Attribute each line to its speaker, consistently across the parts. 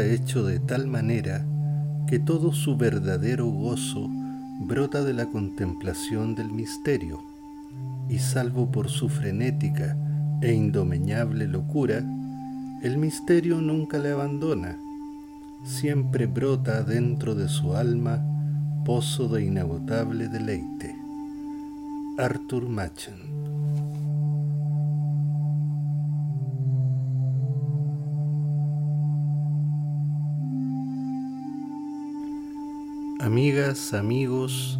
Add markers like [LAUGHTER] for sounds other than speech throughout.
Speaker 1: Hecho de tal manera que todo su verdadero gozo brota de la contemplación del misterio, y salvo por su frenética e indomeñable locura, el misterio nunca le abandona, siempre brota dentro de su alma pozo de inagotable deleite. Arthur Machen Amigas, amigos,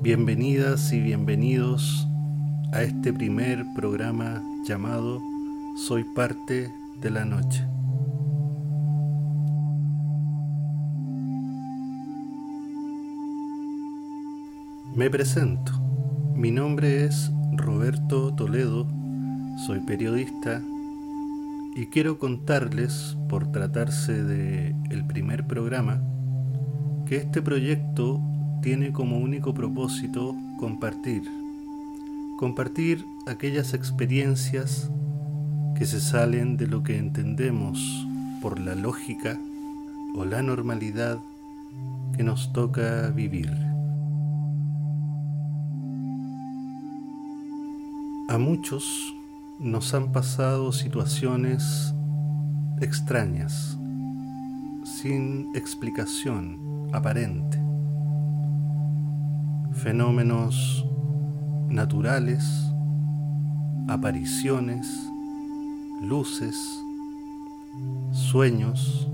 Speaker 1: bienvenidas y bienvenidos a este primer programa llamado Soy parte de la noche. Me presento. Mi nombre es Roberto Toledo, soy periodista y quiero contarles, por tratarse de el primer programa, que este proyecto tiene como único propósito compartir, compartir aquellas experiencias que se salen de lo que entendemos por la lógica o la normalidad que nos toca vivir. A muchos nos han pasado situaciones extrañas, sin explicación, aparente. Fenómenos naturales, apariciones, luces, sueños,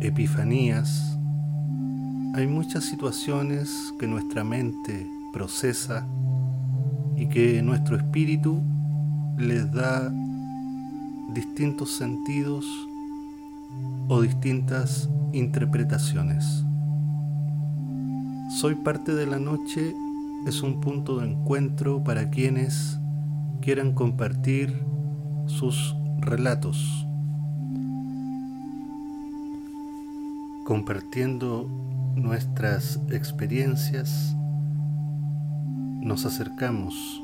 Speaker 1: epifanías. Hay muchas situaciones que nuestra mente procesa y que nuestro espíritu les da distintos sentidos o distintas interpretaciones. Soy parte de la noche es un punto de encuentro para quienes quieran compartir sus relatos. Compartiendo nuestras experiencias, nos acercamos,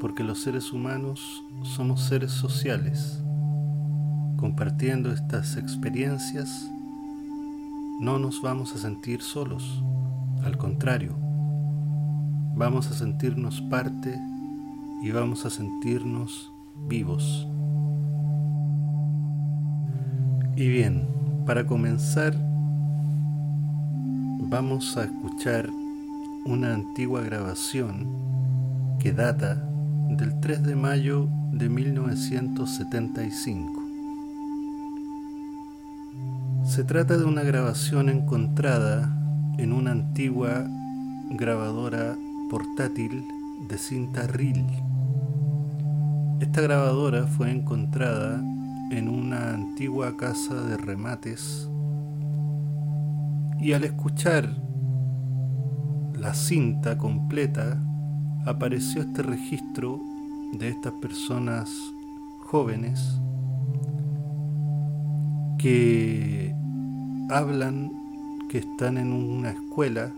Speaker 1: porque los seres humanos somos seres sociales compartiendo estas experiencias, no nos vamos a sentir solos, al contrario, vamos a sentirnos parte y vamos a sentirnos vivos. Y bien, para comenzar, vamos a escuchar una antigua grabación que data del 3 de mayo de 1975. Se trata de una grabación encontrada en una antigua grabadora portátil de cinta reel. Esta grabadora fue encontrada en una antigua casa de remates y al escuchar la cinta completa apareció este registro de estas personas jóvenes que hablan que están en una escuela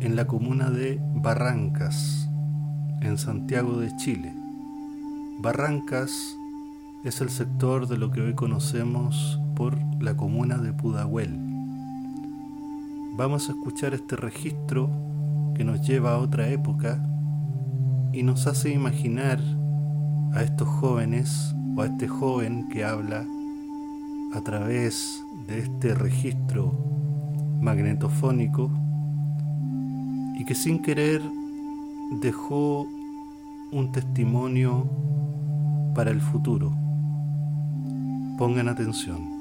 Speaker 1: en la comuna de Barrancas, en Santiago de Chile. Barrancas es el sector de lo que hoy conocemos por la comuna de Pudahuel. Vamos a escuchar este registro que nos lleva a otra época y nos hace imaginar a estos jóvenes o a este joven que habla a través de este registro magnetofónico y que sin querer dejó un testimonio para el futuro. Pongan atención.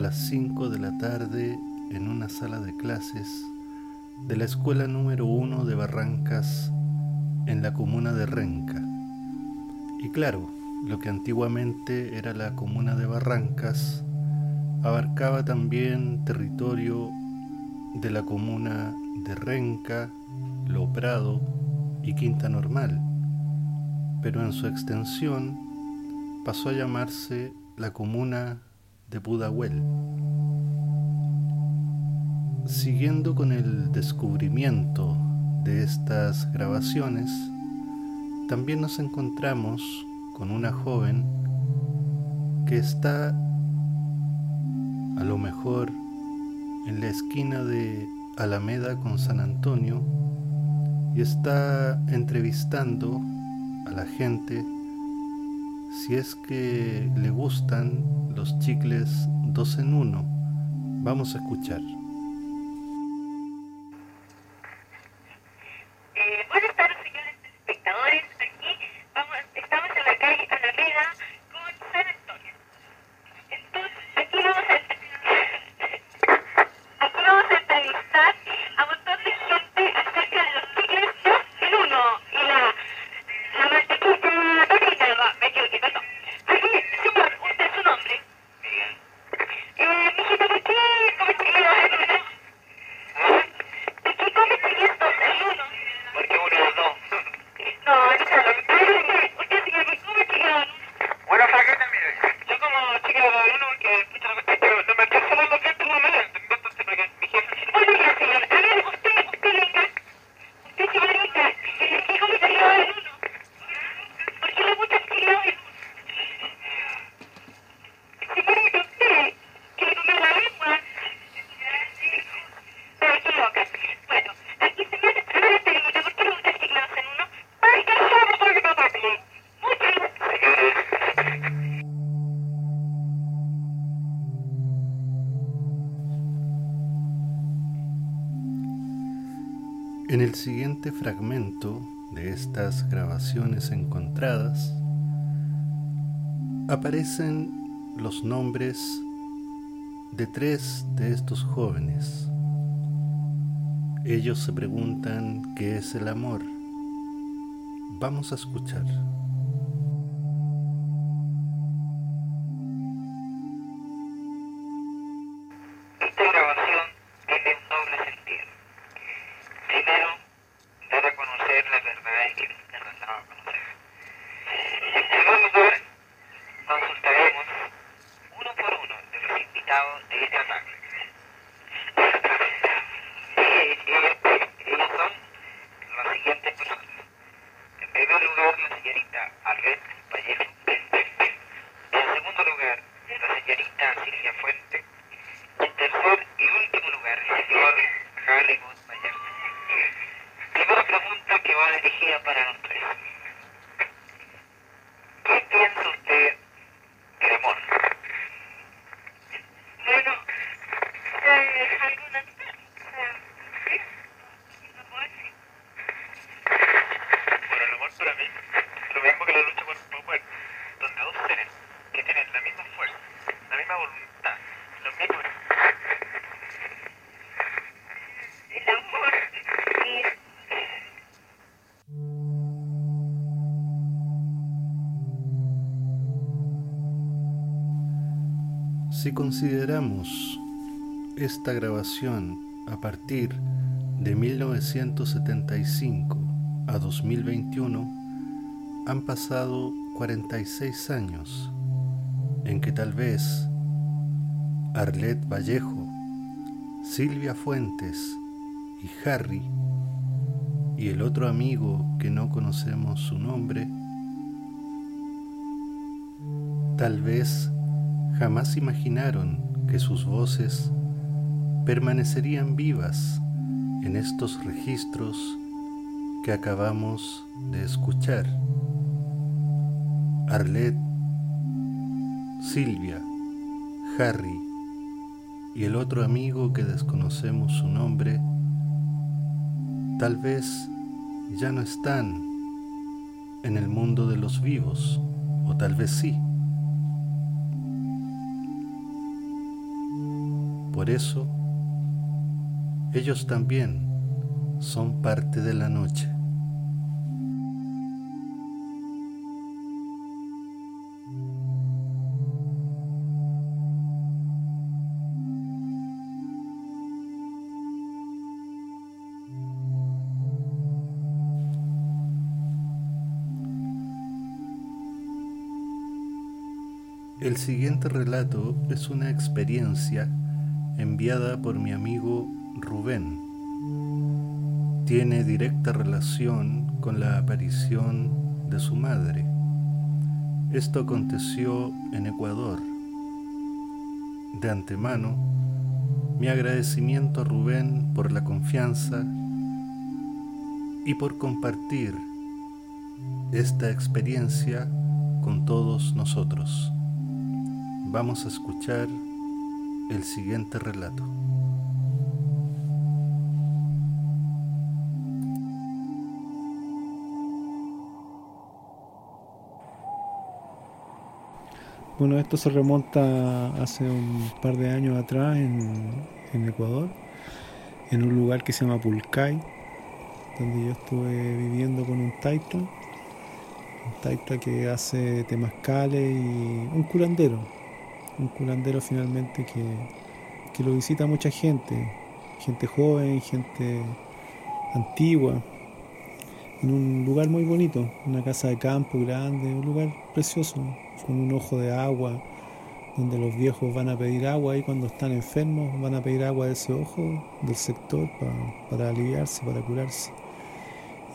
Speaker 1: Las 5 de la tarde en una sala de clases de la escuela número 1 de Barrancas en la comuna de Renca. Y claro, lo que antiguamente era la comuna de Barrancas abarcaba también territorio de la comuna de Renca, Loprado y Quinta Normal pero en su extensión pasó a llamarse la comuna de Pudahuel. Siguiendo con el descubrimiento de estas grabaciones, también nos encontramos con una joven que está a lo mejor en la esquina de Alameda con San Antonio y está entrevistando a la gente si es que le gustan los chicles dos en uno. Vamos a escuchar. Siguiente fragmento de estas grabaciones encontradas aparecen los nombres de tres de estos jóvenes. Ellos se preguntan qué es el amor. Vamos a escuchar. Si consideramos esta grabación a partir de 1975 a 2021, han pasado 46 años en que tal vez Arlet Vallejo, Silvia Fuentes y Harry y el otro amigo que no conocemos su nombre, tal vez jamás imaginaron que sus voces permanecerían vivas en estos registros que acabamos de escuchar. Arlet, Silvia, Harry y el otro amigo que desconocemos su nombre, tal vez ya no están en el mundo de los vivos, o tal vez sí. Eso, ellos también son parte de la noche. El siguiente relato es una experiencia enviada por mi amigo Rubén. Tiene directa relación con la aparición de su madre. Esto aconteció en Ecuador. De antemano, mi agradecimiento a Rubén por la confianza y por compartir esta experiencia con todos nosotros. Vamos a escuchar el siguiente relato.
Speaker 2: Bueno, esto se remonta hace un par de años atrás en, Ecuador, en un lugar que se llama Pulcay, donde yo estuve viviendo con un taita, un taita que hace temazcales y un curandero, un curandero finalmente que, lo visita mucha gente, gente joven, gente antigua, en un lugar muy bonito, una casa de campo grande, un lugar precioso, con un ojo de agua, donde los viejos van a pedir agua y cuando están enfermos van a pedir agua de ese ojo del sector para, aliviarse, para curarse.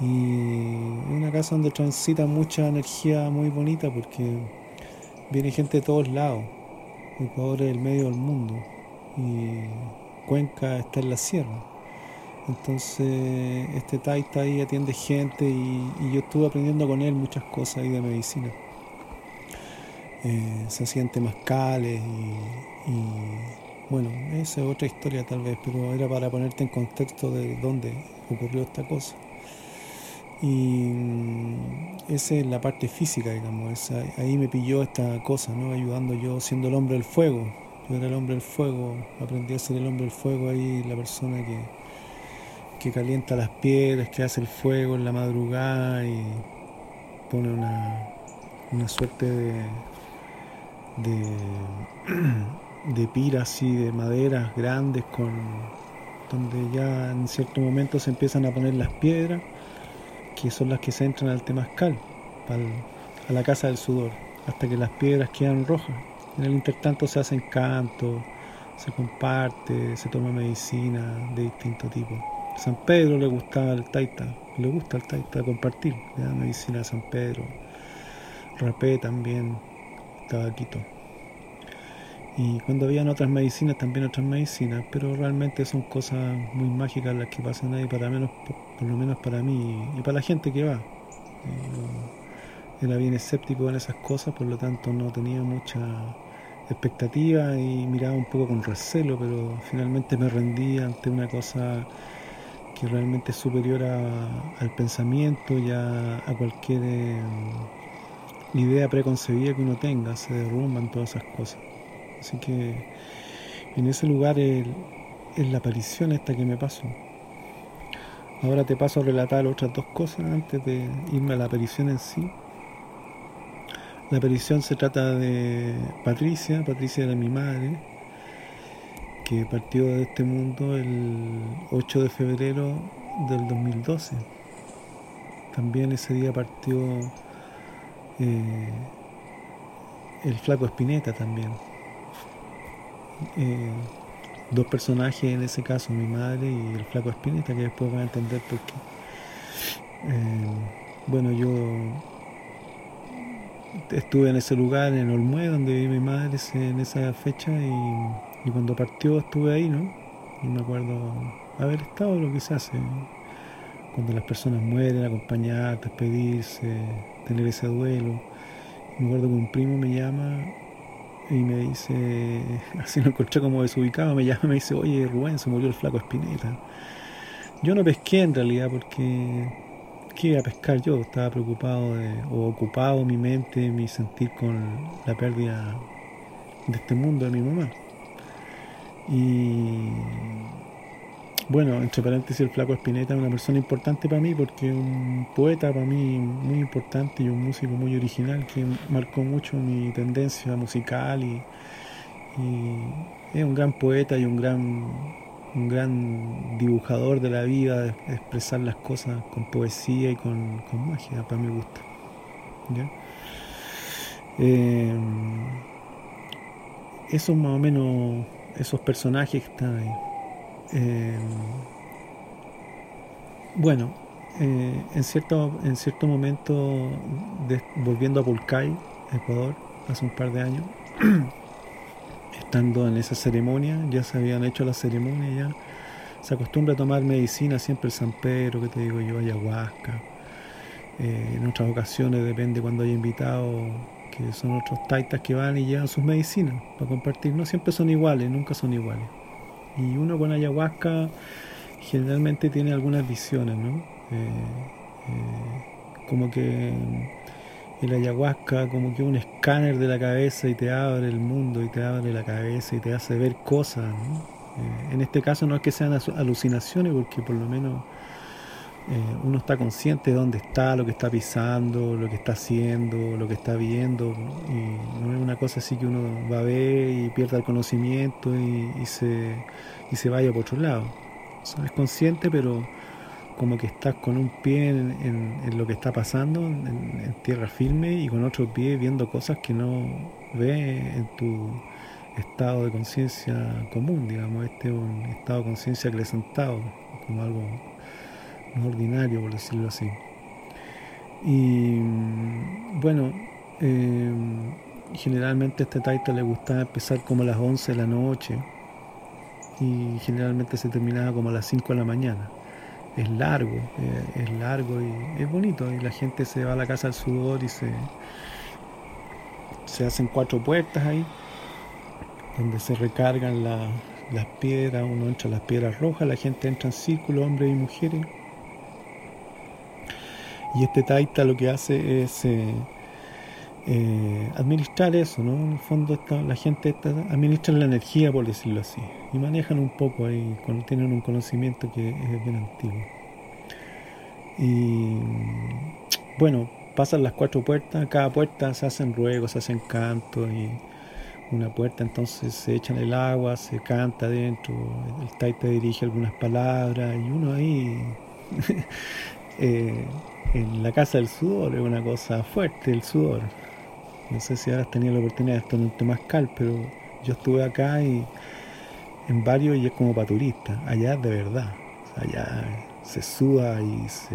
Speaker 2: Y una casa donde transita mucha energía muy bonita porque viene gente de todos lados, Ecuador es el medio del mundo y Cuenca está en la sierra. Entonces este taita ahí atiende gente y, yo estuve aprendiendo con él muchas cosas ahí de medicina. Eh, se hacían temazcales y, y bueno, esa es otra historia tal vez, pero era para ponerte en contexto de dónde ocurrió esta cosa. Y esa es la parte física, digamos. ahí me pilló esta cosa, ¿no? Ayudando yo siendo el hombre del fuego. Yo era el hombre del fuego, aprendí a ser el hombre del fuego ahí, la persona que, que calienta las piedras, que hace el fuego en la madrugada y pone una, una suerte de, de, [CLEARS THROAT] de pira así, de maderas grandes con donde ya en cierto momento se empiezan a poner las piedras que son las que se entran al temazcal, a la casa del sudor, hasta que las piedras quedan rojas. En el intertanto se hacen cantos, se comparte, se toma medicina de distinto tipo. A San Pedro le gustaba el taita, le gusta el taita compartir, le da medicina a San Pedro. Rapé también, tabaquito. Y cuando habían otras medicinas, también otras medicinas, pero realmente son cosas muy mágicas las que pasan ahí, para menos, por, lo menos para mí y para la gente que va. Eh, era bien escéptico en esas cosas, por lo tanto no tenía mucha expectativa y miraba un poco con recelo, pero finalmente me rendí ante una cosa que realmente es superior al pensamiento y a, cualquier eh, idea preconcebida que uno tenga, se derrumban todas esas cosas. Así que en ese lugar es, la aparición esta que me pasó. Ahora te paso a relatar otras dos cosas antes de irme a la aparición en sí. La aparición se trata de Patricia, Patricia era mi madre, que partió de este mundo el 8 de febrero del 2012. También ese día partió eh, el flaco Espineta también. Eh, dos personajes en ese caso, mi madre y el flaco Espineta, que después van a entender por qué. Eh, bueno, yo estuve en ese lugar, en Olmué, donde vive mi madre en esa fecha y, cuando partió estuve ahí, ¿no? Y me acuerdo haber estado lo que se hace, cuando las personas mueren, acompañar, despedirse, tener ese duelo. Me acuerdo que un primo me llama y me dice, [LAUGHS] así lo encontré como desubicado, me llama y me dice, oye Rubén, se murió el flaco Espineta. Yo no pesqué en realidad porque ¿qué iba a pescar yo? Estaba preocupado de, o ocupado mi mente, mi sentir con la pérdida de este mundo de mi mamá. Y bueno, entre paréntesis, el Flaco Espineta es una persona importante para mí porque es un poeta para mí muy importante y un músico muy original que marcó mucho mi tendencia musical y, es un gran poeta y un gran, un gran dibujador de la vida, de expresar las cosas con poesía y con, magia, para mi gusto. Eh, esos más o menos, esos personajes que están ahí. Eh, bueno, eh, en, cierto, en cierto momento, volviendo a Pulcay, Ecuador, hace un par de años, [CLEARS THROAT] estando en esa ceremonia, ya se habían hecho la ceremonia, ya se acostumbra a tomar medicina, siempre San Pedro, que te digo yo, ayahuasca. Eh, en otras ocasiones, depende cuando haya invitado, que son otros taitas que van y llevan sus medicinas para compartir. No siempre son iguales, nunca son iguales. Y uno con ayahuasca generalmente tiene algunas visiones, ¿no? Eh, eh, como que el ayahuasca como que un escáner de la cabeza y te abre el mundo y te abre la cabeza y te hace ver cosas. Eh, en este caso no es que sean alucinaciones porque por lo menos uno está consciente de dónde está, lo que está pisando, lo que está haciendo, lo que está viendo y no es una cosa así que uno va a ver y pierda el conocimiento y se y se vaya por otro lado. es consciente, pero como que estás con un pie en, lo que está pasando, en, tierra firme, y con otro pie viendo cosas que no ves en tu estado de conciencia común, digamos. Este es un estado de conciencia acrecentado, como algo no ordinario, por decirlo así. Y bueno, eh, generalmente este taita le gusta empezar como a las 11 de la noche y generalmente se terminaba como a las 5 de la mañana. Es largo, eh, es largo y es bonito y la gente se va a la casa al sudor y se, se hacen cuatro puertas ahí donde se recargan las piedras, uno entra a las piedras rojas, la gente entra en círculo, hombres y mujeres. Y este taita lo que hace es eh, eh, administrar eso, ¿no? En el fondo la gente administra la energía, por decirlo así, y manejan un poco ahí, cuando tienen un conocimiento que es bien antiguo. Y bueno, pasan las cuatro puertas, cada puerta se hacen ruegos, se hacen cantos y una puerta entonces se echan el agua, se canta adentro, el taita dirige algunas palabras y uno ahí [LAUGHS] eh, en la casa del sudor es una cosa fuerte el sudor no sé si ahora has tenido la oportunidad de estar en un Temascal, pero yo estuve acá y en varios y es como para turistas. Allá de verdad. allá se suda y es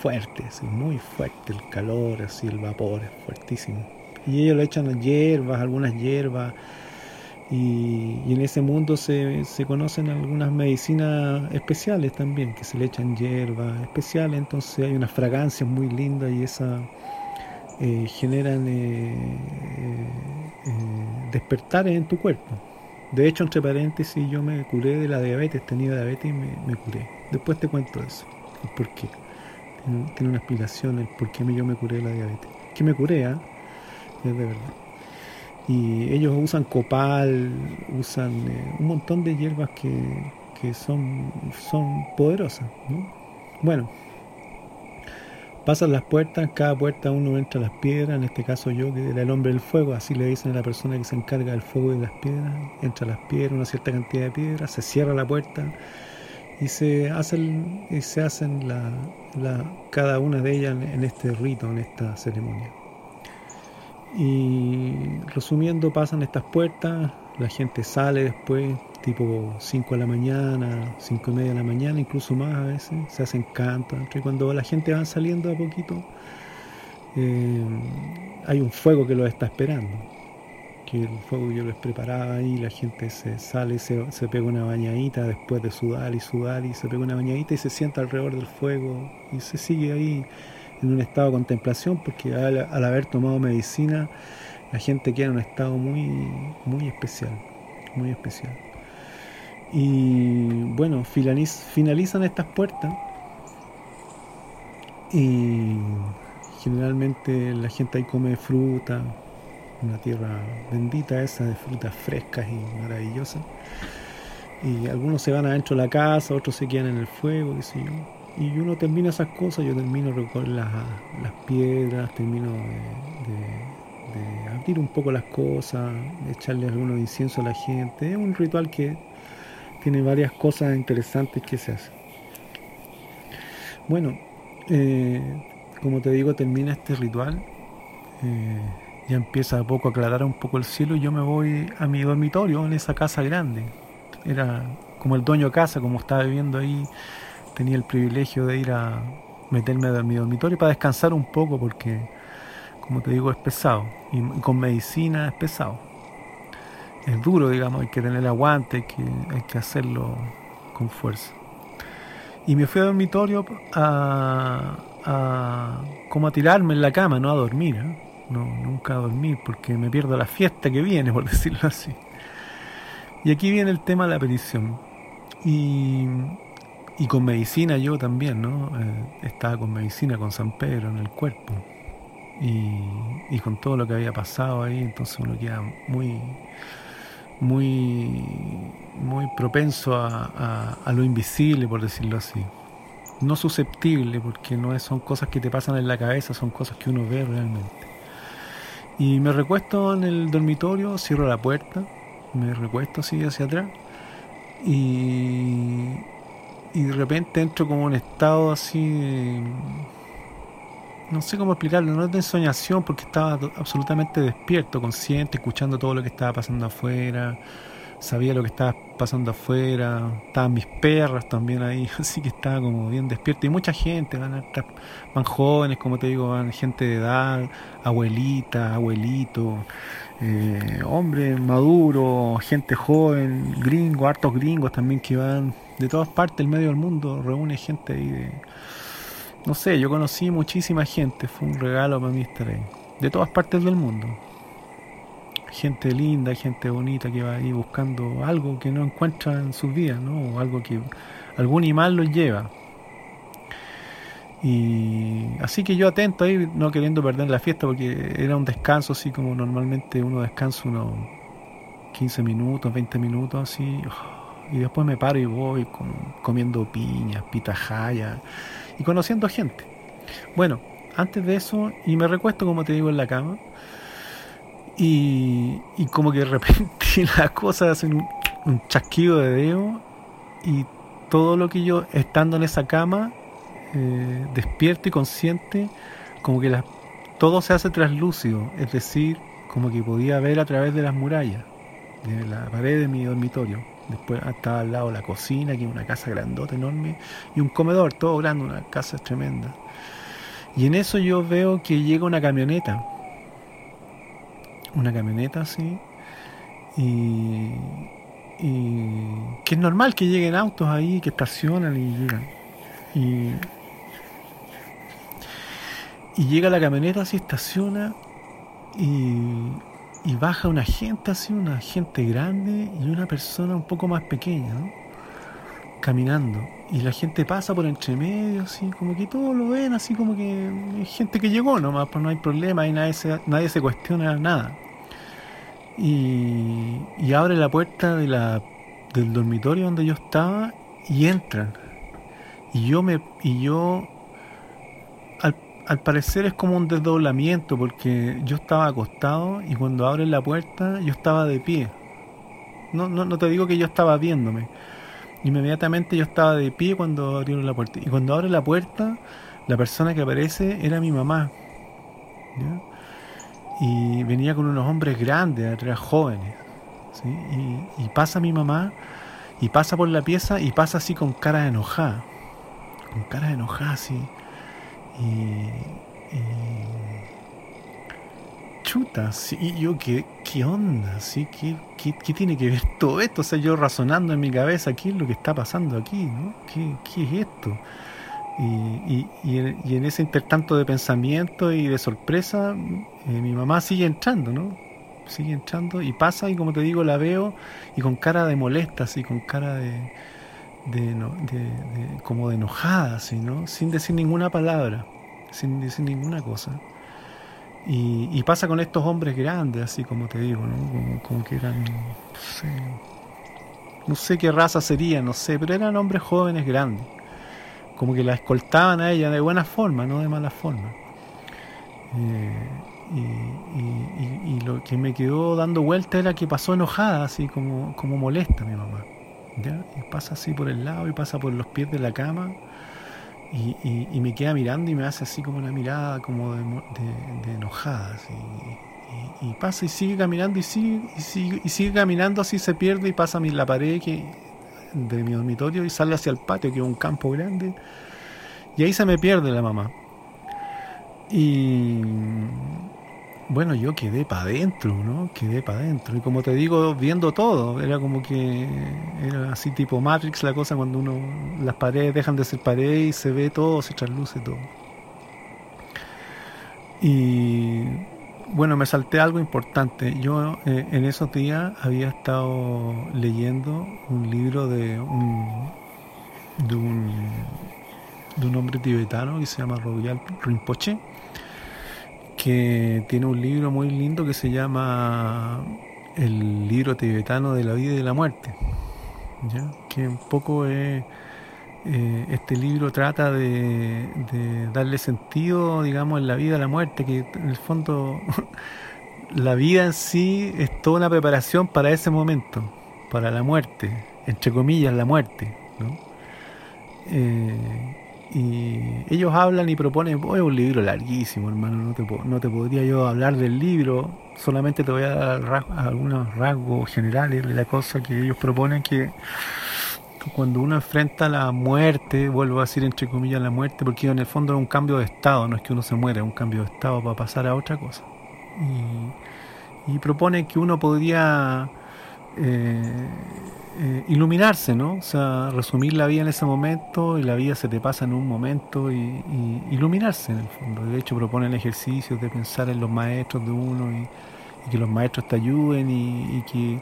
Speaker 2: fuerte, es muy fuerte el calor, así el vapor es fuertísimo. Y ellos le echan hierbas, algunas hierbas, y, en ese mundo se, se, conocen algunas medicinas especiales también, que se le echan hierbas especiales, entonces hay unas fragancias muy lindas y esa eh, generan eh, eh, despertares en tu cuerpo. De hecho, entre paréntesis, yo me curé de la diabetes, tenía diabetes y me, curé. Después te cuento eso, el por qué. Tiene, una explicación el por qué yo me curé de la diabetes. Que me curé, ¿ah? es de verdad. Y ellos usan copal, usan un montón de hierbas que, que son, son poderosas. Bueno, Pasan las puertas, cada puerta uno entra a las piedras, en este caso yo, que era el hombre del fuego, así le dicen a la persona que se encarga del fuego y las piedras, entra a las piedras, una cierta cantidad de piedras, se cierra la puerta y se hacen, y se hacen la, cada una de ellas en este rito, en esta ceremonia. Y resumiendo, pasan estas puertas, la gente sale después, tipo 5 de la mañana, 5 y media de la mañana, incluso más a veces, se hacen cantos. Y cuando la gente va saliendo a poquito, eh, hay un fuego que los está esperando. Que el fuego yo les preparaba ahí, la gente se sale, se, se pega una bañadita después de sudar y sudar, y se pega una bañadita y se sienta alrededor del fuego y se sigue ahí en un estado de contemplación, porque al, al haber tomado medicina, la gente queda en un estado muy, muy especial, muy especial. Y bueno, finalizan estas puertas y generalmente la gente ahí come fruta, una tierra bendita esa de frutas frescas y maravillosas. Y algunos se van adentro de la casa, otros se quedan en el fuego, qué sé yo. Y uno termina esas cosas, yo termino con las, las piedras, termino de, de, abrir un poco las cosas, de echarle algunos incienso a la gente. Es un ritual que tiene varias cosas interesantes que se hacen. Bueno, eh, como te digo, termina este ritual. Eh, ya empieza a poco a aclarar un poco el cielo y yo me voy a mi dormitorio en esa casa grande. Era como el dueño de casa, como estaba viviendo ahí, tenía el privilegio de ir a meterme a mi dormitorio para descansar un poco porque, como te digo, es pesado y, con medicina es pesado. Es duro, digamos, hay que tener aguante, hay que, hay que hacerlo con fuerza. Y me fui al dormitorio a, como a tirarme en la cama, no a dormir. ¿eh? no, nunca a dormir porque me pierdo la fiesta que viene, [LAUGHS] por decirlo así. Y aquí viene el tema de la petición. Y, y con medicina yo también, ¿no? Eh, estaba con medicina, con San Pedro en el cuerpo. Y, y, con todo lo que había pasado ahí, entonces uno queda muy, muy, muy propenso a, a, a lo invisible, por decirlo así. No susceptible, porque no son cosas que te pasan en la cabeza, son cosas que uno ve realmente. Y me recuesto en el dormitorio, cierro la puerta, me recuesto así hacia atrás y, y de repente entro como en un estado así, no sé cómo explicarlo, no es de ensoñación porque estaba absolutamente despierto, consciente, escuchando todo lo que estaba pasando afuera, sabía lo que estaba pasando afuera, estaban mis perras también ahí, [LAUGHS] así que estaba como bien despierto y mucha gente, van, van jóvenes, como te digo, van gente de edad, abuelita, abuelito, eh, hombre maduro, gente joven, gringo, hartos gringos también que van de todas partes del medio del mundo, reúne gente ahí de... No sé, yo conocí muchísima gente, fue un regalo para mí estar ahí, de todas partes del mundo gente linda, gente bonita que va ahí buscando algo que no encuentra en sus vidas, ¿no? O algo que algún animal los lleva. Y así que yo atento ahí, no queriendo perder la fiesta, porque era un descanso, así como normalmente uno descansa unos 15 minutos, 20 minutos, así. Y después me paro y voy comiendo piñas, pitahaya y conociendo gente. Bueno, antes de eso, y me recuesto, como te digo, en la cama y, como que de repente [LAUGHS] las cosas hacen un, chasquido de dedo y todo lo que yo, estando en esa cama, eh, despierto y consciente, como que todo se hace traslúcido, es decir, como que podía ver a través de las murallas, de la pared de mi dormitorio. Después estaba al lado la cocina, que es una casa grandota, enorme, y un comedor, todo grande, una casa tremenda. Y en eso yo veo que llega una camioneta. Una camioneta así y, que es normal que lleguen autos ahí que estacionan y llegan. Y, y llega la camioneta así estaciona y, y baja una gente así una gente grande y una persona un poco más pequeña caminando. Y la gente pasa por entre medio así como que todos lo ven así como que hay gente que llegó nomás pues no hay problema y nadie se, nadie se cuestiona nada. Y, abre la puerta de la, del dormitorio donde yo estaba y entran. Y yo me y yo al, parecer es como un desdoblamiento porque yo estaba acostado y cuando abren la puerta yo estaba de pie. No, no, no te digo que yo estaba viéndome. Inmediatamente yo estaba de pie cuando abrieron la puerta. Y cuando abre la puerta, la persona que aparece era mi mamá. y venía con unos hombres grandes, atrás jóvenes. Y, pasa mi mamá y pasa por la pieza y pasa así con cara enojada, con cara enojada así. Y, chuta, y yo, ¿qué, qué onda? ¿sí? ¿Qué, qué, tiene que ver [LAUGHS] todo esto? O sea, yo razonando en mi cabeza, ¿qué es lo que está pasando aquí? ¿no? ¿Qué, ¿Qué es esto? Y, y, en, ese intertanto de pensamiento y de sorpresa, eh, mi mamá sigue entrando, ¿no? Sigue entrando y pasa y como te digo, la veo y con cara de molesta, así, con cara de, de, como de enojada, así, ¿no? sin decir ninguna palabra, sin decir ninguna cosa. Y, pasa con estos hombres grandes, así como te digo, ¿no? como, que eran, no sé, no sé qué raza sería, no sé, pero eran hombres jóvenes grandes, como que la escoltaban a ella de buena forma, no de mala forma. Eh, y, lo que me quedó dando vuelta era que pasó enojada, así como, como molesta mi mamá. Y pasa así por el lado y pasa por los pies de la cama y, me queda mirando y me hace así como una mirada como de, enojada. Y, pasa y sigue caminando y sigue, y sigue, caminando así, se pierde y pasa la pared que, de mi dormitorio y sale hacia el patio, que es un campo grande. Y ahí se me pierde la mamá. Y bueno, yo quedé para adentro, ¿no? Quedé para adentro. Y como te digo, viendo todo, era como que era así tipo Matrix la cosa cuando uno, las paredes dejan de ser paredes y se ve todo, se trasluce todo. Y bueno, me salté algo importante. Yo eh, en esos días había estado leyendo un libro de un, de un, de un hombre tibetano que se llama Royal Rinpoche que tiene un libro muy lindo que se llama El libro tibetano de la vida y de la muerte, que un poco es, eh, este libro trata de, darle sentido, digamos, en la vida y la muerte, que en el fondo [LAUGHS] la vida en sí es toda una preparación para ese momento, para la muerte, entre comillas, la muerte. Eh, y ellos hablan y proponen, oh, es un libro larguísimo, hermano, no te, no te podría yo hablar del libro, solamente te voy a dar algunos rasgos generales de la cosa que ellos proponen que cuando uno enfrenta la muerte, vuelvo a decir entre comillas la muerte, porque en el fondo es un cambio de estado, no es que uno se muera, es un cambio de estado para pasar a otra cosa. Y, y propone que uno podría eh, eh, iluminarse, ¿no? O sea, resumir la vida en ese momento y la vida se te pasa en un momento y, iluminarse en el fondo. De hecho, proponen ejercicios de pensar en los maestros de uno y, que los maestros te ayuden y, que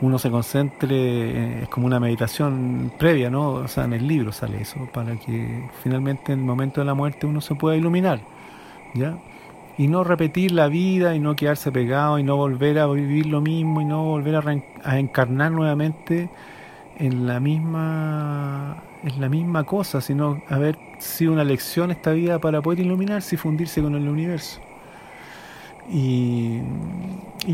Speaker 2: uno se concentre, eh, es como una meditación previa, ¿no? O sea, en el libro sale eso, para que finalmente en el momento de la muerte uno se pueda iluminar, ¿ya? Y no repetir la vida y no quedarse pegado y no volver a vivir lo mismo y no volver a, encarnar nuevamente en la misma en la misma cosa, sino haber sido una lección esta vida para poder iluminarse y fundirse con el universo. Y,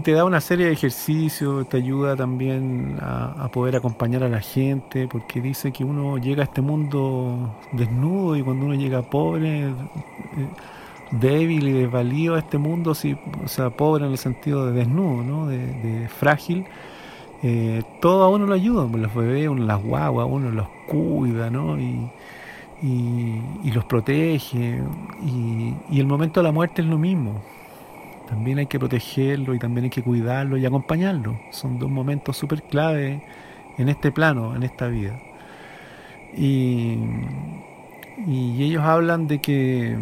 Speaker 2: te da una serie de ejercicios, te ayuda también a, poder acompañar a la gente, porque dice que uno llega a este mundo desnudo y cuando uno llega pobre, eh, débil y desvalido a este mundo, si, o sea, pobre en el sentido de desnudo, ¿no? de, frágil, eh, todo a uno lo ayuda, pues, los bebés, uno las guaguas, uno los cuida, ¿no? Y, los protege. Y, el momento de la muerte es lo mismo. También hay que protegerlo y también hay que cuidarlo y acompañarlo. Son dos momentos súper clave en este plano, en esta vida. Y ellos hablan de que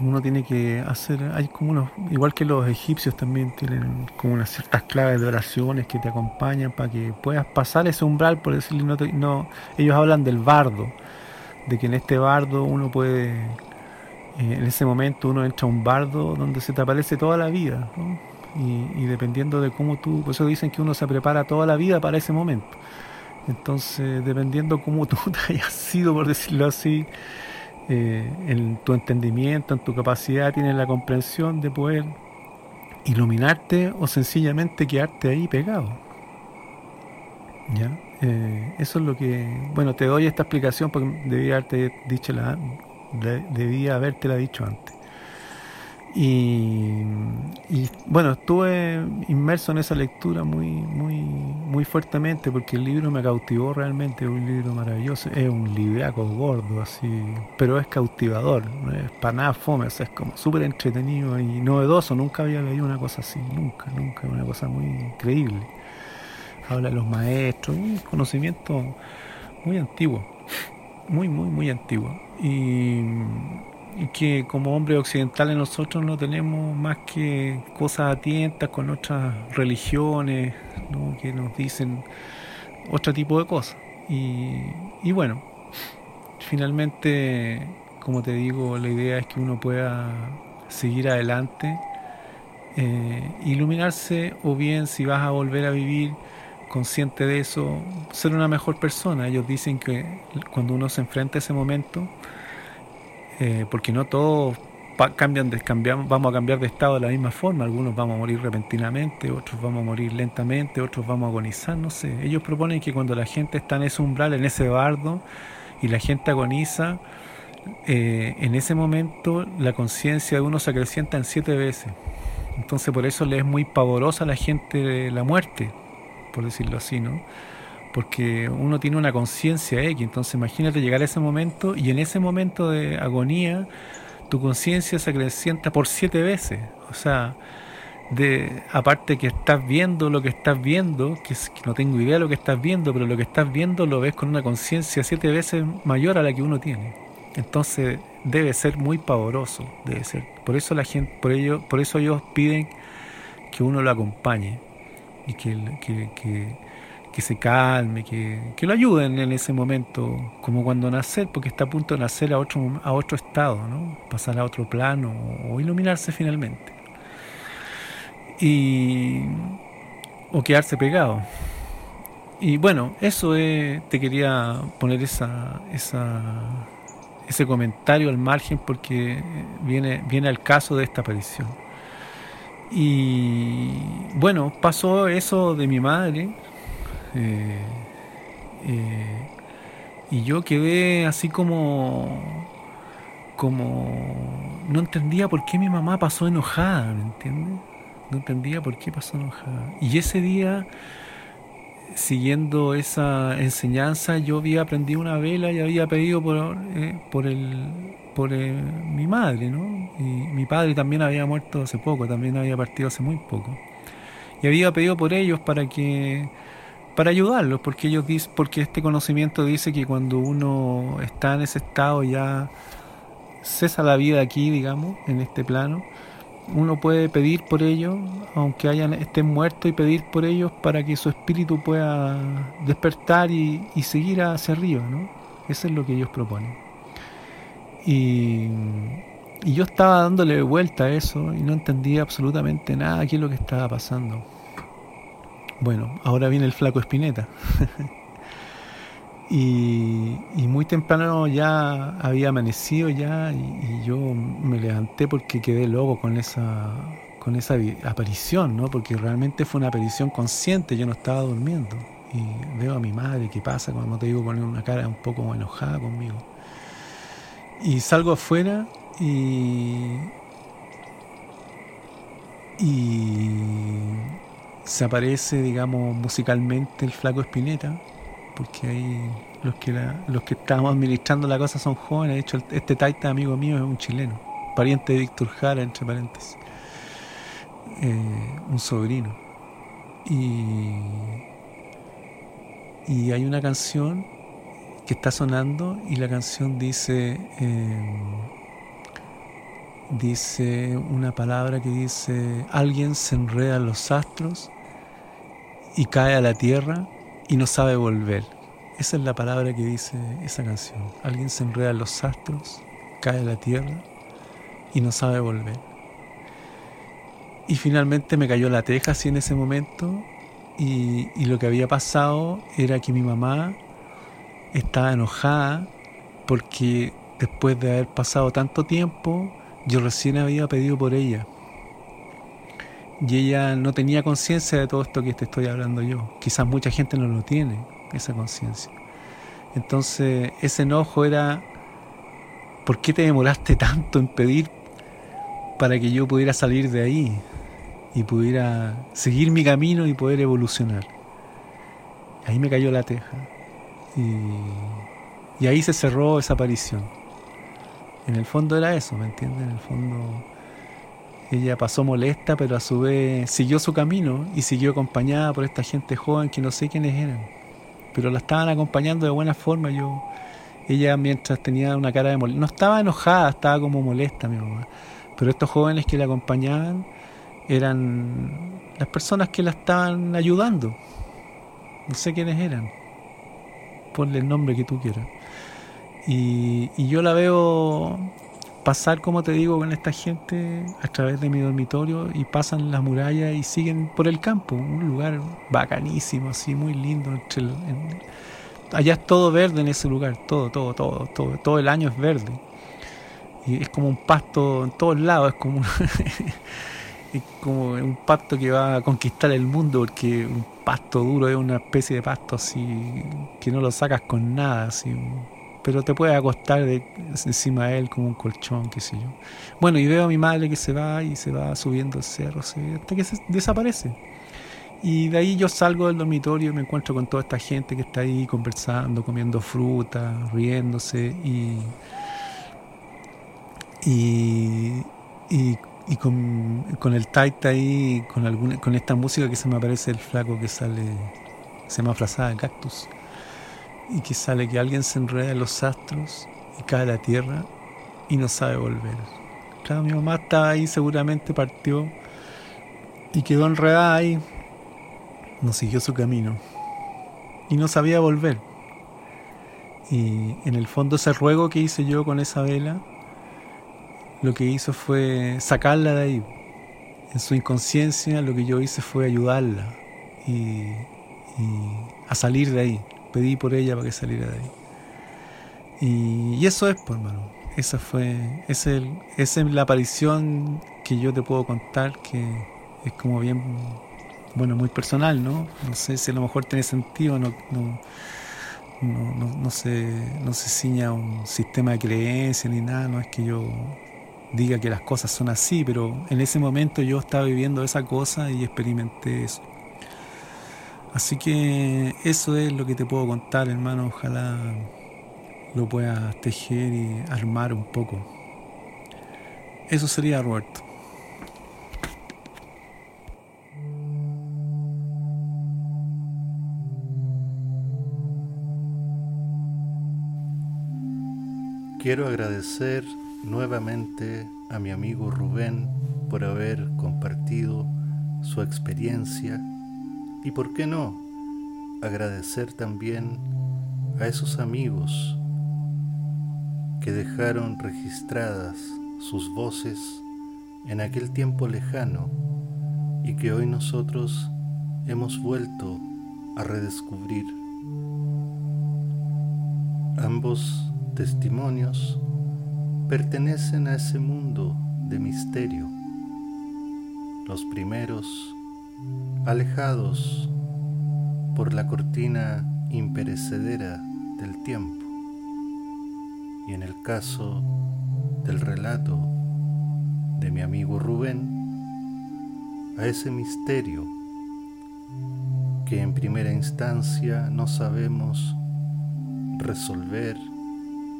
Speaker 2: uno tiene que hacer, hay como unos, igual que los egipcios también tienen como unas ciertas claves de oraciones que te acompañan para que puedas pasar ese umbral, por decirlo, no, no ellos hablan del bardo, de que en este bardo uno puede, eh, en ese momento uno entra a un bardo donde se te aparece toda la vida, y, y dependiendo de cómo tú, por eso dicen que uno se prepara toda la vida para ese momento. Entonces, dependiendo cómo tú [LAUGHS] te hayas sido, por decirlo así, eh, en tu entendimiento, en tu capacidad, tienes la comprensión de poder iluminarte o sencillamente quedarte ahí pegado. ¿Ya? Eh, eso es lo que, bueno, te doy esta explicación porque debía haberte dicho la, debía haberte la dicho antes. Y, bueno, estuve inmerso en esa lectura muy, muy, muy fuertemente porque el libro me cautivó realmente, es un libro maravilloso, es un libraco gordo así, pero es cautivador, es para nada fome, es como súper entretenido y novedoso, nunca había leído una cosa así, nunca, nunca, una cosa muy increíble. Habla de los maestros, un conocimiento muy antiguo, muy, muy, muy antiguo. Y que como hombres occidentales nosotros no tenemos más que cosas atientas con otras religiones que nos dicen otro tipo de cosas. y, bueno, finalmente, como te digo, la idea es que uno pueda seguir adelante, eh, iluminarse o bien si vas a volver a vivir consciente de eso, ser una mejor persona. Ellos dicen que cuando uno se enfrenta a ese momento, eh, porque no todos cambian vamos a cambiar de estado de la misma forma, algunos vamos a morir repentinamente, otros vamos a morir lentamente, otros vamos a agonizar, no sé. Ellos proponen que cuando la gente está en ese umbral, en ese bardo, y la gente agoniza, eh, en ese momento la conciencia de uno se acrecienta en siete veces. Entonces por eso le es muy pavorosa a la gente la muerte, por decirlo así, ¿no? Porque uno tiene una conciencia X, entonces imagínate llegar a ese momento y en ese momento de agonía tu conciencia se acrecienta por siete veces. O sea, de, aparte que estás viendo lo que estás viendo, que, no tengo idea de lo que estás viendo, pero lo que estás viendo lo ves con una conciencia siete veces mayor a la que uno tiene. Entonces debe ser muy pavoroso, debe ser. Por eso la gente, por ello, por eso ellos piden que uno lo acompañe y que, que que se calme, que, lo ayuden en ese momento, como cuando nacer, porque está a punto de nacer a otro, a otro estado, ¿no? pasar a otro plano o iluminarse finalmente. Y, o quedarse pegado. Y bueno, eso te quería poner esa, esa, ese comentario al margen porque viene, viene al caso de esta aparición. Y bueno, pasó eso de mi madre, eh, eh, y yo quedé así como como no entendía por qué mi mamá pasó enojada, ¿me entiendes? No entendía por qué pasó enojada. Y ese día, siguiendo esa enseñanza, yo había aprendido una vela y había pedido por, eh, por, el, por mi madre, ¿no? Y mi padre también había muerto hace poco, también había partido hace muy poco. Y había pedido por ellos para que para ayudarlos, porque ellos porque este conocimiento dice que cuando uno está en ese estado ya cesa la vida aquí, digamos, en este plano, uno puede pedir por ellos, aunque hayan estén muertos y pedir por ellos para que su espíritu pueda despertar y, seguir hacia arriba, ¿no? Eso es lo que ellos proponen. Y, y yo estaba dándole vuelta a eso y no entendía absolutamente nada qué es lo que estaba pasando. Bueno, ahora viene el flaco Espineta. [LAUGHS] y, muy temprano ya había amanecido ya y, yo me levanté porque quedé loco con esa con esa aparición, ¿no? Porque realmente fue una aparición consciente, yo no estaba durmiendo. Y veo a mi madre que pasa, como te digo, con una cara un poco enojada conmigo. Y salgo afuera y, y se aparece, digamos, musicalmente el flaco Espineta, porque ahí los que, los que estábamos administrando la cosa son jóvenes. De hecho, este taita amigo mío es un chileno, pariente de Víctor Jara, entre paréntesis, eh, un sobrino. Y, y hay una canción que está sonando y la canción dice... Eh, dice una palabra que dice, alguien se enreda en los astros y cae a la tierra y no sabe volver. Esa es la palabra que dice esa canción. Alguien se enreda en los astros, cae a la tierra y no sabe volver. Y finalmente me cayó la teja así en ese momento y, y lo que había pasado era que mi mamá estaba enojada porque después de haber pasado tanto tiempo, yo recién había pedido por ella y ella no tenía conciencia de todo esto que te estoy hablando yo. Quizás mucha gente no lo tiene, esa conciencia. Entonces, ese enojo era, ¿por qué te demoraste tanto en pedir para que yo pudiera salir de ahí y pudiera seguir mi camino y poder evolucionar? Ahí me cayó la teja. Y, y ahí se cerró esa aparición. En el fondo era eso, ¿me entiendes? En el fondo ella pasó molesta, pero a su vez siguió su camino y siguió acompañada por esta gente joven que no sé quiénes eran. Pero la estaban acompañando de buena forma. Yo, ella mientras tenía una cara de molesta, no estaba enojada, estaba como molesta mi mamá. Pero estos jóvenes que la acompañaban eran las personas que la estaban ayudando. No sé quiénes eran. ponle el nombre que tú quieras. Y, y yo la veo pasar, como te digo, con esta gente a través de mi dormitorio y pasan las murallas y siguen por el campo, un lugar bacanísimo, así muy lindo. allá es todo verde en ese lugar, todo, todo, todo, todo, todo el año es verde. Y es como un pasto en todos lados, es como, [LAUGHS] es como un pasto que va a conquistar el mundo, porque un pasto duro es una especie de pasto así que no lo sacas con nada, así pero te puedes acostar encima de él como un colchón, qué sé yo. Bueno, y veo a mi madre que se va y se va subiendo el cerro hasta que desaparece. Y de ahí yo salgo del dormitorio y me encuentro con toda esta gente que está ahí conversando, comiendo fruta, riéndose y, y, con, el taita ahí, con, alguna, con esta música que se me aparece el flaco que sale, se llama Frazada Cactus y que sale que alguien se enreda en los astros y cae a la tierra y no sabe volver. Claro, mi mamá estaba ahí, seguramente partió y quedó enredada ahí, no siguió su camino y no sabía volver. Y en el fondo ese ruego que hice yo con esa vela, lo que hizo fue sacarla de ahí. En su inconsciencia lo que yo hice fue ayudarla y a salir de ahí pedí por ella para que saliera de ahí. Y, eso es, pues, hermano. Esa fue, esa es la aparición que yo te puedo contar, que es como bien, bueno, muy personal, ¿no? No sé si a lo mejor tiene sentido, no, no, no, no, se, no se ciña un sistema de creencia ni nada, no es que yo diga que las cosas son así, pero en ese momento yo estaba viviendo esa cosa y experimenté eso. Así que eso es lo que te puedo contar, hermano. Ojalá lo puedas tejer y armar un poco. Eso sería Roberto.
Speaker 1: Quiero agradecer nuevamente a mi amigo Rubén por haber compartido su experiencia y por qué no, agradecer también a esos amigos que dejaron registradas sus voces en aquel tiempo lejano y que hoy nosotros hemos vuelto a redescubrir. Ambos testimonios pertenecen a ese mundo de misterio. Los primeros alejados por la cortina imperecedera del tiempo. Y en el caso del relato de mi amigo Rubén, a ese misterio que en primera instancia no sabemos resolver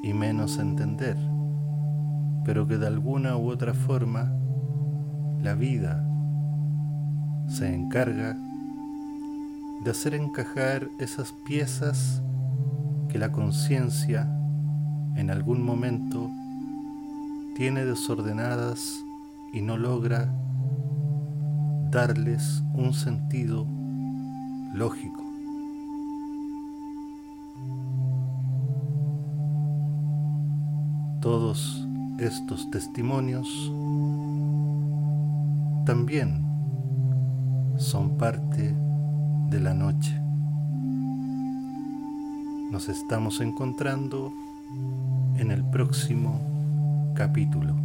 Speaker 1: y menos entender, pero que de alguna u otra forma la vida se encarga de hacer encajar esas piezas que la conciencia en algún momento tiene desordenadas y no logra darles un sentido lógico. Todos estos testimonios también son parte de la noche. Nos estamos encontrando en el próximo capítulo.